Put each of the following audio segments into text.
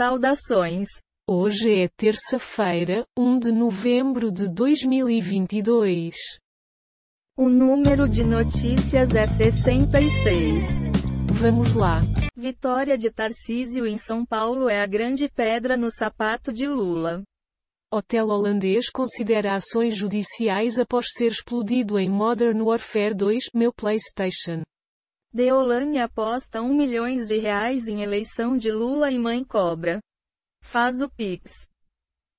Saudações! Hoje é terça-feira, 1 de novembro de 2022. O número de notícias é 66. Vamos lá. Vitória de Tarcísio em São Paulo é a grande pedra no sapato de Lula. Hotel holandês considera ações judiciais após ser explodido em Modern Warfare 2, meu PlayStation. Deolane aposta 1 milhões de reais em eleição de Lula e Mãe Cobra. Faz o Pix.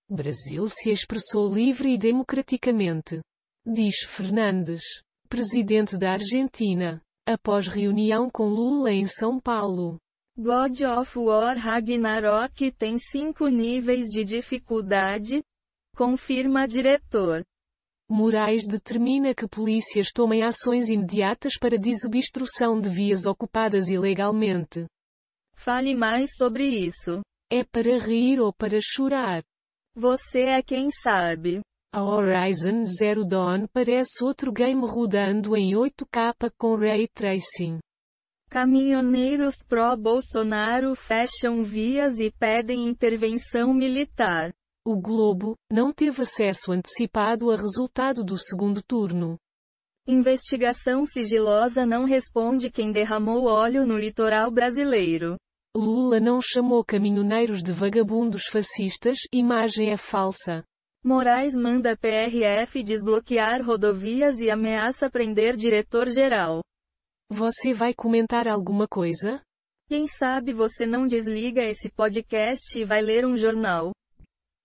Brasil se expressou livre e democraticamente. Diz Fernandes, presidente da Argentina, após reunião com Lula em São Paulo. God of War Ragnarok tem cinco níveis de dificuldade, confirma diretor. Moraes determina que polícias tomem ações imediatas para desobstrução de vias ocupadas ilegalmente. Fale mais sobre isso. É para rir ou para chorar? Você é quem sabe. A Horizon Zero Dawn parece outro game rodando em 8K com Ray Tracing. Caminhoneiros pró-Bolsonaro fecham vias e pedem intervenção militar. O Globo não teve acesso antecipado a resultado do segundo turno. Investigação sigilosa não responde quem derramou óleo no litoral brasileiro. Lula não chamou caminhoneiros de vagabundos fascistas, imagem é falsa. Moraes manda PRF desbloquear rodovias e ameaça prender diretor-geral. Você vai comentar alguma coisa? Quem sabe você não desliga esse podcast e vai ler um jornal.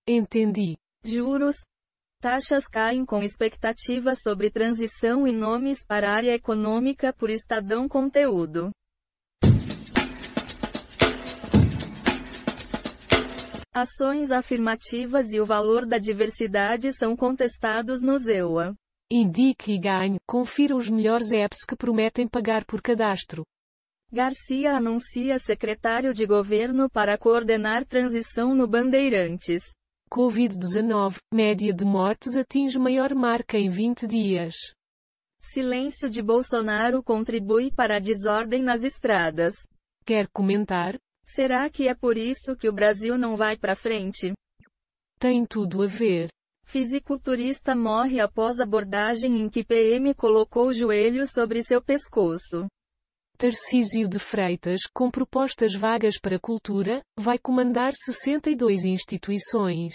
Entendi. Juros. Taxas caem com expectativas sobre transição e nomes para área econômica por Estadão Conteúdo. Ações afirmativas e o valor da diversidade são contestados no ZEUA. Indique e ganhe, confira os melhores apps que prometem pagar por cadastro. Garcia anuncia secretário de governo para coordenar transição no Bandeirantes. Covid-19, média de mortes atinge maior marca em 20 dias. Silêncio de Bolsonaro contribui para a desordem nas estradas. Quer comentar? Será que é por isso que o Brasil não vai para frente? Tem tudo a ver. Fisiculturista morre após abordagem em que PM colocou o joelho sobre seu pescoço. Tarcísio de Freitas, com propostas vagas para cultura, vai comandar 62 instituições.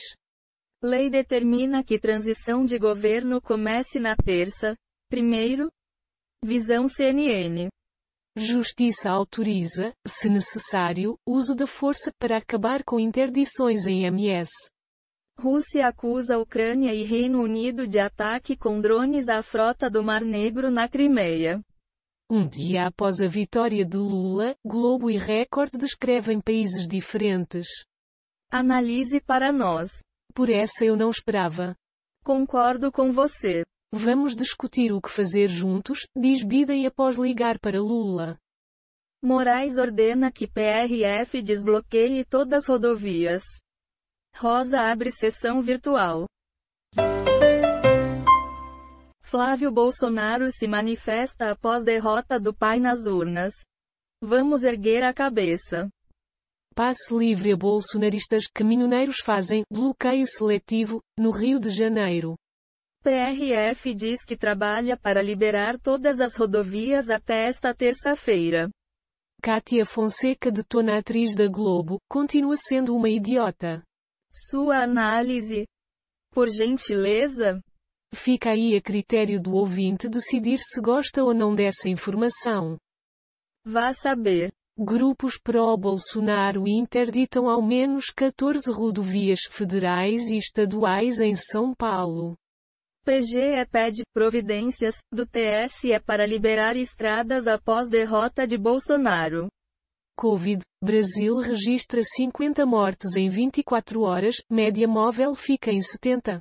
Lei determina que transição de governo comece na terça. Primeiro. Visão CNN. Justiça autoriza, se necessário, uso da força para acabar com interdições em MS. Rússia acusa Ucrânia e Reino Unido de ataque com drones à frota do Mar Negro na Crimeia. Um dia após a vitória de Lula, Globo e Record descrevem países diferentes. Analise para nós. Por essa eu não esperava. Concordo com você. Vamos discutir o que fazer juntos, diz Biden após ligar para Lula. Moraes ordena que PRF desbloqueie todas as rodovias. Rosa abre sessão virtual. Flávio Bolsonaro se manifesta após derrota do pai nas urnas. Vamos erguer a cabeça. Passe livre a bolsonaristas caminhoneiros fazem bloqueio seletivo no Rio de Janeiro. PRF diz que trabalha para liberar todas as rodovias até esta terça-feira. Kátia Fonseca detona a atriz da Globo, continua sendo uma idiota. Sua análise. Por gentileza? Fica aí a critério do ouvinte decidir se gosta ou não dessa informação. Vá saber. Grupos pró-Bolsonaro interditam ao menos 14 rodovias federais e estaduais em São Paulo. PGE pede providências do TSE para liberar estradas após derrota de Bolsonaro. Covid. Brasil registra 50 mortes em 24 horas, média móvel fica em 70.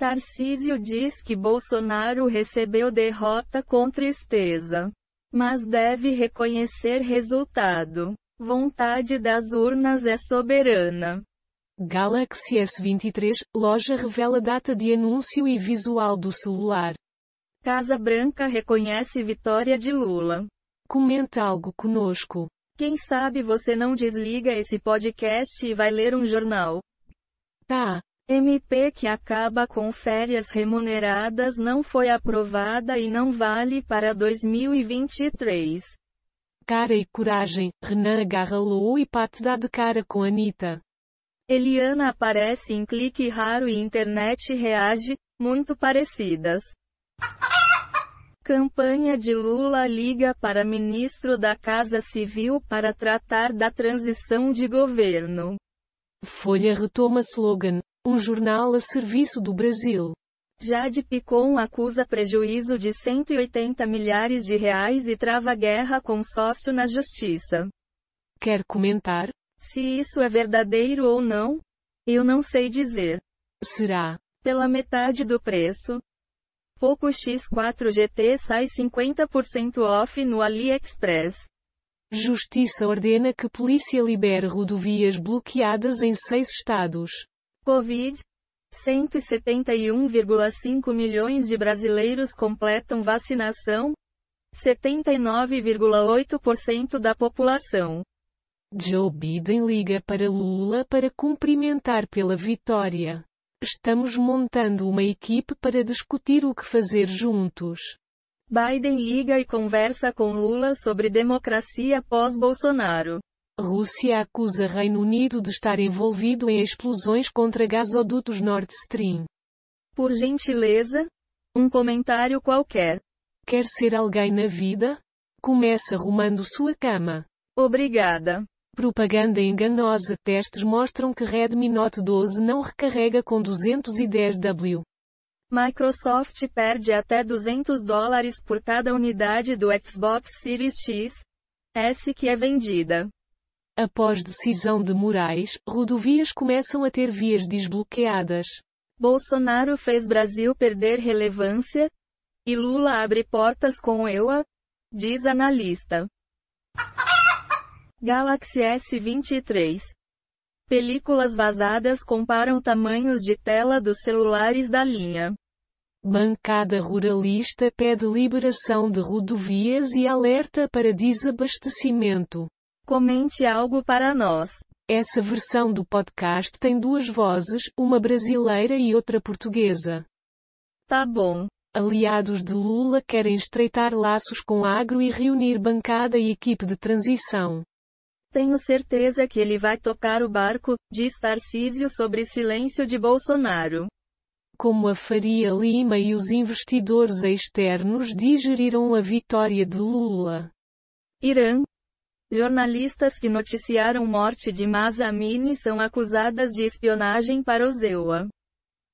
Tarcísio diz que Bolsonaro recebeu derrota com tristeza. Mas deve reconhecer resultado. Vontade das urnas é soberana. Galaxy S23, loja revela data de anúncio e visual do celular. Casa Branca reconhece vitória de Lula. Comenta algo conosco. Quem sabe você não desliga esse podcast e vai ler um jornal. Tá. MP que acaba com férias remuneradas não foi aprovada e não vale para 2023. Cara e coragem, Renan agarra Lou e Pat dá de cara com Anitta. Eliana aparece em clique raro e internet reage, muito parecidas. Campanha de Lula liga para ministro da Casa Civil para tratar da transição de governo. Folha retoma slogan: um jornal a serviço do Brasil. Jade Picon acusa prejuízo de 180 milhares de reais e trava guerra com sócio na justiça. Quer comentar? Se isso é verdadeiro ou não? Eu não sei dizer. Será? Pela metade do preço. Poco X4 GT sai 50% off no AliExpress. Justiça ordena que polícia libere rodovias bloqueadas em seis estados. Covid. 171,5 milhões de brasileiros completam vacinação. 79,8% da população. Joe Biden liga para Lula para cumprimentar pela vitória. Estamos montando uma equipe para discutir o que fazer juntos. Biden liga e conversa com Lula sobre democracia pós-Bolsonaro. Rússia acusa Reino Unido de estar envolvido em explosões contra gasodutos Nord Stream. Por gentileza, um comentário qualquer. Quer ser alguém na vida? Comece arrumando sua cama. Obrigada. Propaganda enganosa. Testes mostram que Redmi Note 12 não recarrega com 210W. Microsoft perde até 200 dólares por cada unidade do Xbox Series X. S que é vendida. Após decisão de Moraes, rodovias começam a ter vias desbloqueadas. Bolsonaro fez Brasil perder relevância? E Lula abre portas com EUA? Diz analista. Galaxy S23. Películas vazadas comparam tamanhos de tela dos celulares da linha. Bancada ruralista pede liberação de rodovias e alerta para desabastecimento. Comente algo para nós. Essa versão do podcast tem duas vozes, uma brasileira e outra portuguesa. Tá bom. Aliados de Lula querem estreitar laços com agro e reunir bancada e equipe de transição. Tenho certeza que ele vai tocar o barco, diz Tarcísio sobre silêncio de Bolsonaro. Como a Faria Lima e os investidores externos digeriram a vitória de Lula. Irã. Jornalistas que noticiaram morte de Masa Amini são acusadas de espionagem para o ZEUA.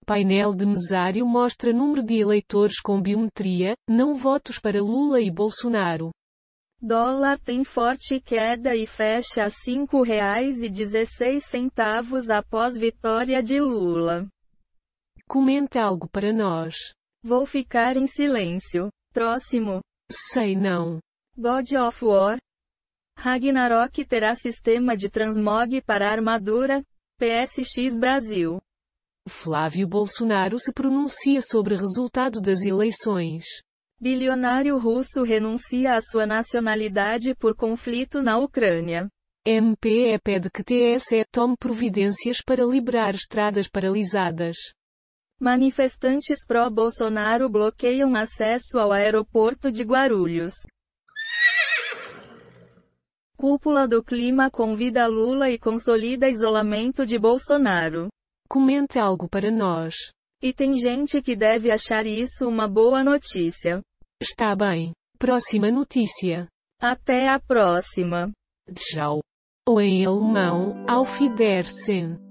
Painel de mesário mostra número de eleitores com biometria, não votos para Lula e Bolsonaro. Dólar tem forte queda e fecha a R$ 5,16 após vitória de Lula. Comente algo para nós. Vou ficar em silêncio. Próximo. Sei não. God of War. Ragnarok terá sistema de transmog para armadura. PSX Brasil. Flávio Bolsonaro se pronuncia sobre resultado das eleições. Bilionário russo renuncia à sua nacionalidade por conflito na Ucrânia. MPE pede que TSE tome providências para liberar estradas paralisadas. Manifestantes pró-Bolsonaro bloqueiam acesso ao aeroporto de Guarulhos. Cúpula do Clima convida Lula e consolida isolamento de Bolsonaro. Comente algo para nós. E tem gente que deve achar isso uma boa notícia. Está bem. Próxima notícia. Até a próxima. Tchau. Ou em alemão, Auf Wiedersehen.